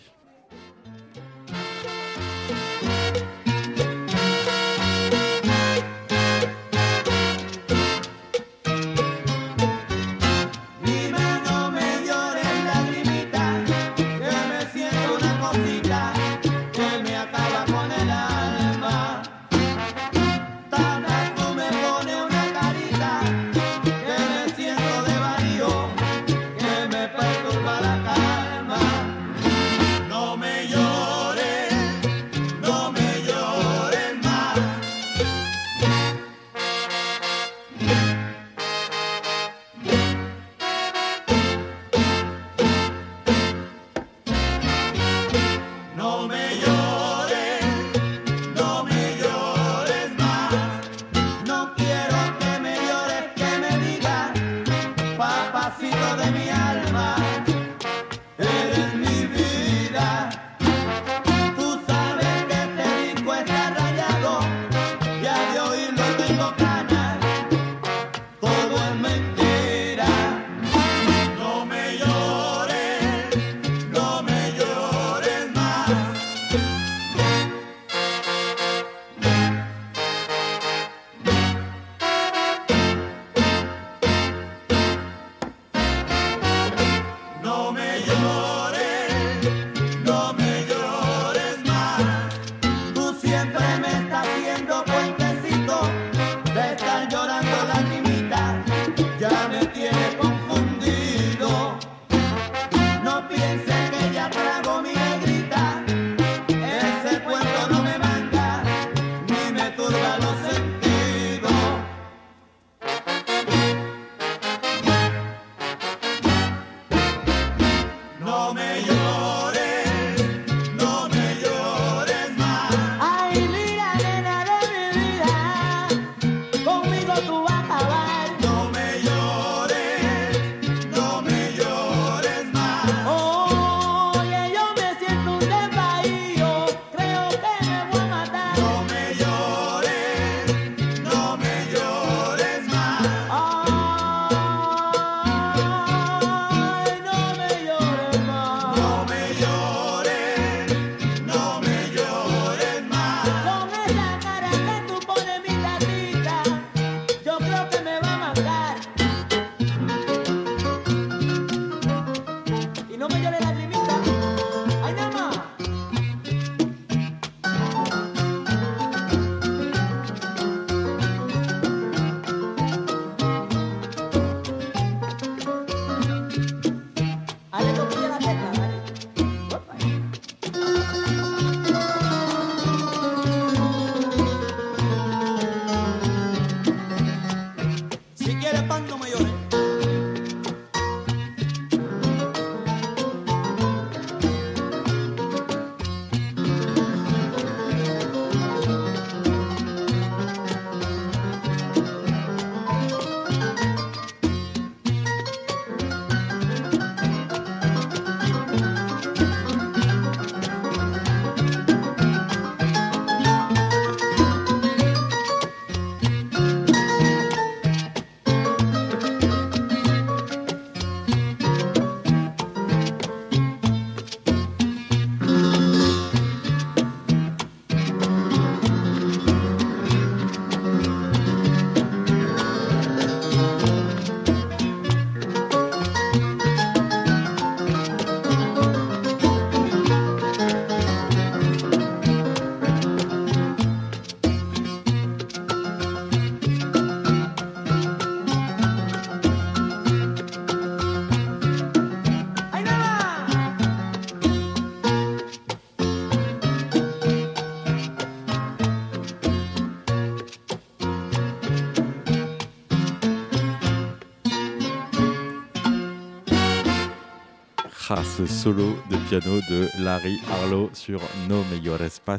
A: Ce solo de piano de Larry Harlow sur No Mejores Pas,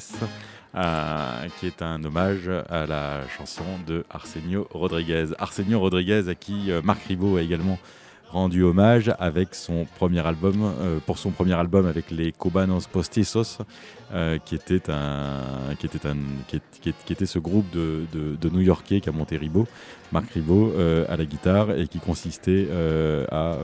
A: euh, qui est un hommage à la chanson de Arsenio Rodriguez. Arsenio Rodriguez, à qui euh, Marc Ribot a également rendu hommage avec son premier album, euh, pour son premier album avec les Cubanos Postizos, qui était qui ce groupe de, New-Yorkais qui a monté Ribot, Marc Ribot à la guitare et qui consistait à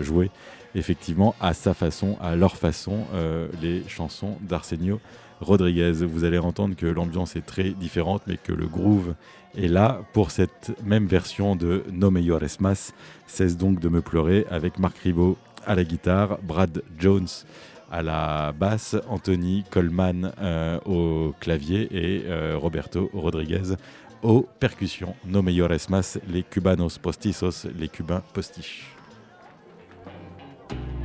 A: jouer effectivement à sa façon, à leur façon, euh, les chansons d'Arsenio Rodriguez. Vous allez entendre que l'ambiance est très différente, mais que le groove est là pour cette même version de No Me Llores Más. Cesse donc de me pleurer avec Marc Ribot à la guitare, Brad Jones à la basse, Anthony Coleman euh, au clavier et euh, Roberto Rodriguez aux percussions. No Me Llores Más, les Cubanos Postizos, les Cubains postiches.
E: Thank you.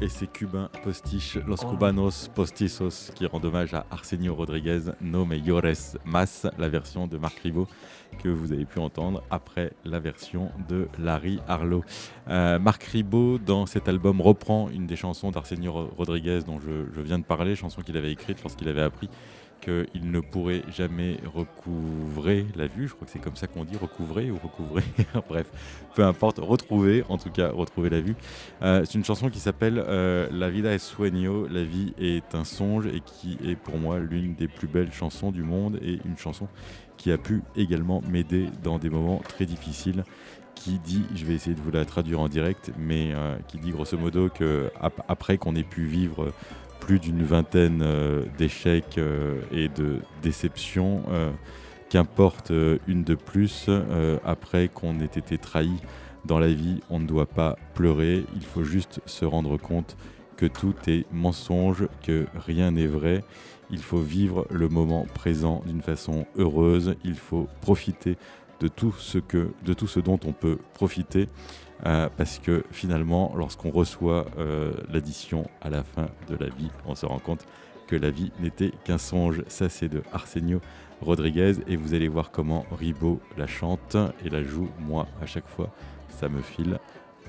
A: Et ses cubains postiches Los Cubanos Postizos qui rendent hommage à Arsenio Rodriguez, No Mejores Mas, la version de Marc Ribot que vous avez pu entendre après la version de Larry Harlow. Euh, Marc Ribot, dans cet album, reprend une des chansons d'Arsenio Ro- Rodriguez dont je, je viens de parler, chanson qu'il avait écrite lorsqu'il avait appris qu'il ne pourrait jamais recouvrer la vue. Je crois que c'est comme ça qu'on dit, recouvrer ou recouvrer. Bref, peu importe, retrouver, en tout cas, retrouver la vue. Euh, c'est une chanson qui s'appelle euh, La vida es sueño, la vie est un songe, et qui est pour moi l'une des plus belles chansons du monde, et une chanson qui a pu également m'aider dans des moments très difficiles qui dit, je vais essayer de vous la traduire en direct, mais euh, qui dit grosso modo que ap- après qu'on ait pu vivre plus d'une vingtaine euh, d'échecs euh, et de déceptions, euh, qu'importe une de plus, après qu'on ait été trahi dans la vie, on ne doit pas pleurer, il faut juste se rendre compte que tout est mensonge, que rien n'est vrai. Il faut vivre le moment présent d'une façon heureuse, il faut profiter de tout ce, dont on peut profiter, euh, parce que finalement, lorsqu'on reçoit euh, l'addition à la fin de la vie, on se rend compte que la vie n'était qu'un songe. Ça, c'est de Arsenio Rodriguez, et vous allez voir comment Ribot la chante et la joue. Moi, à chaque fois, ça me file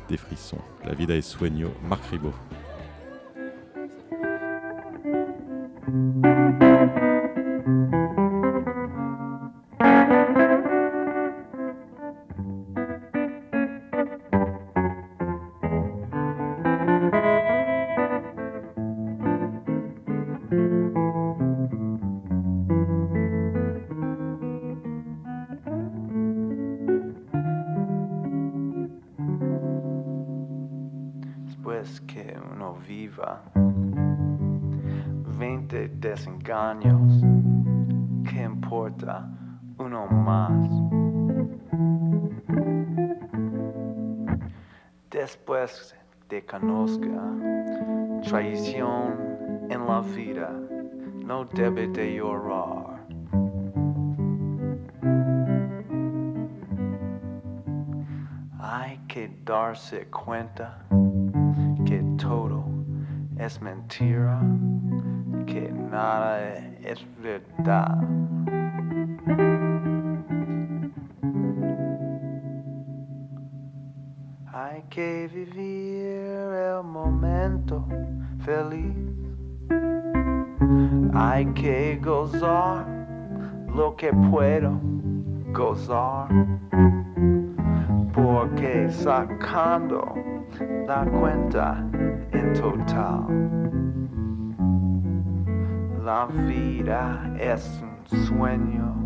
A: des frissons. La vida es sueño, Marc Ribot.
E: I Hay que darse cuenta que todo es mentira, que nada es verdad. Gozar lo que puedo gozar. Porque sacando la cuenta en total, la vida es un sueño.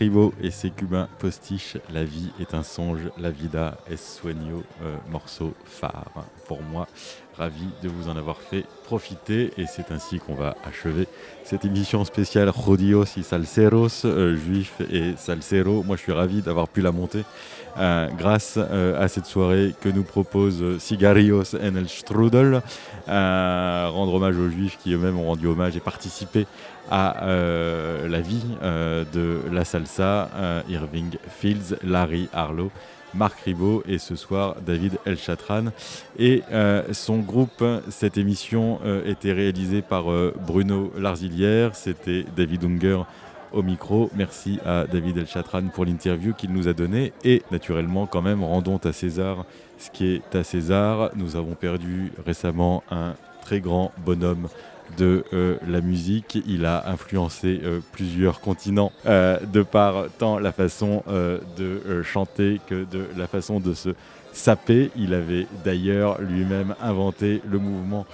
A: Et ses cubains postiches, La vie est un songe, la vida es sueño, euh, morceau phare pour moi. Ravi de vous en avoir fait profiter et c'est ainsi qu'on va achever cette émission spéciale Jodios y Salseros, euh, juifs et salseros. Moi je suis ravi d'avoir pu la monter euh, grâce euh, à cette soirée que nous propose euh, Cigarillos en el Strudel. Euh, rendre hommage aux juifs qui eux-mêmes ont rendu hommage et participé à euh, la vie euh, de la salsa, euh, Irving Fields, Larry Harlow, Marc Ribot et ce soir David El Chatran et euh, son groupe. Cette émission euh, était réalisée par euh, Bruno Larzilière, c'était David Unger au micro. Merci à David El Chatran pour l'interview qu'il nous a donnée et naturellement quand même rendons à César ce qui est à César. Nous avons perdu récemment un très grand bonhomme de euh, la musique. Il a influencé euh, plusieurs continents euh, de par tant la façon de chanter que de la façon de se saper. Il avait d'ailleurs lui-même inventé le mouvement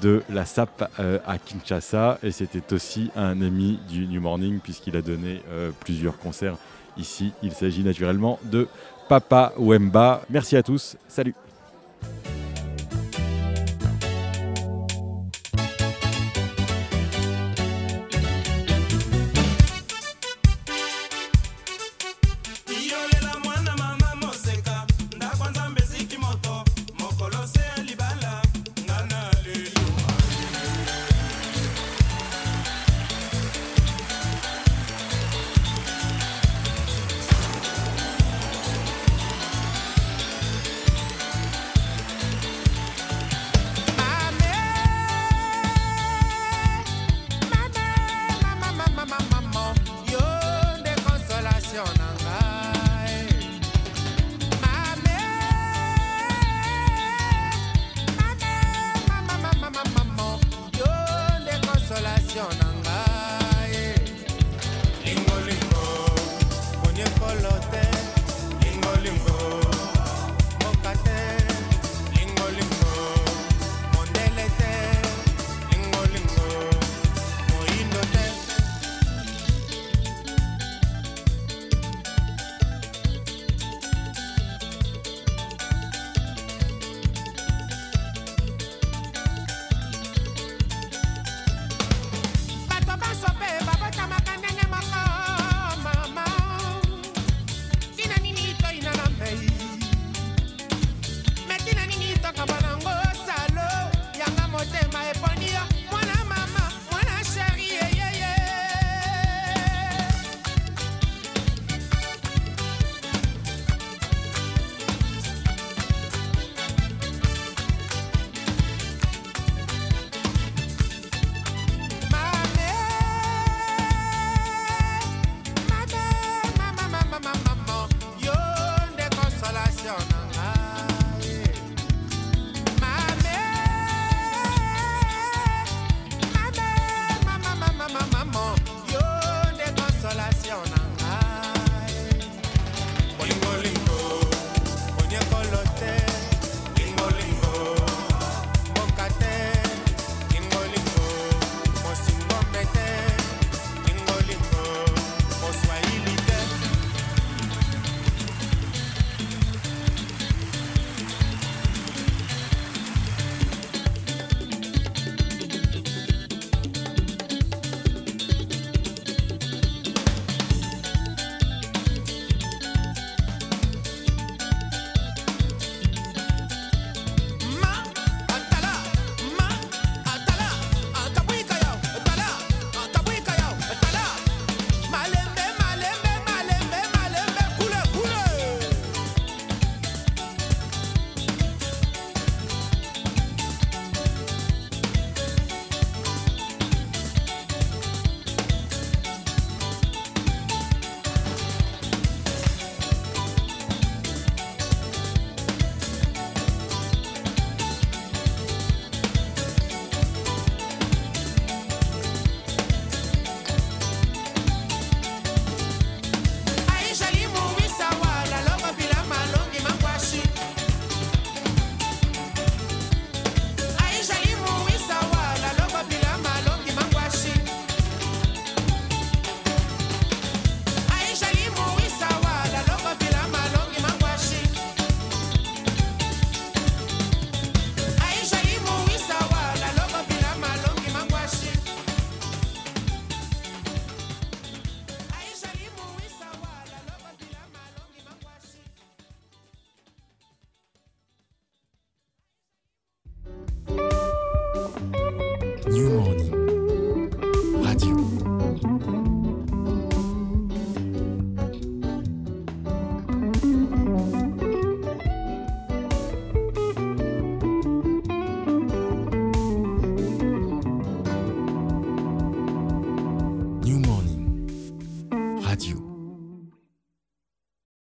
A: de la sape euh, à Kinshasa et c'était aussi un ami du New Morning puisqu'il a donné euh, plusieurs concerts ici. Il s'agit naturellement de Papa Wemba. Merci à tous. Salut.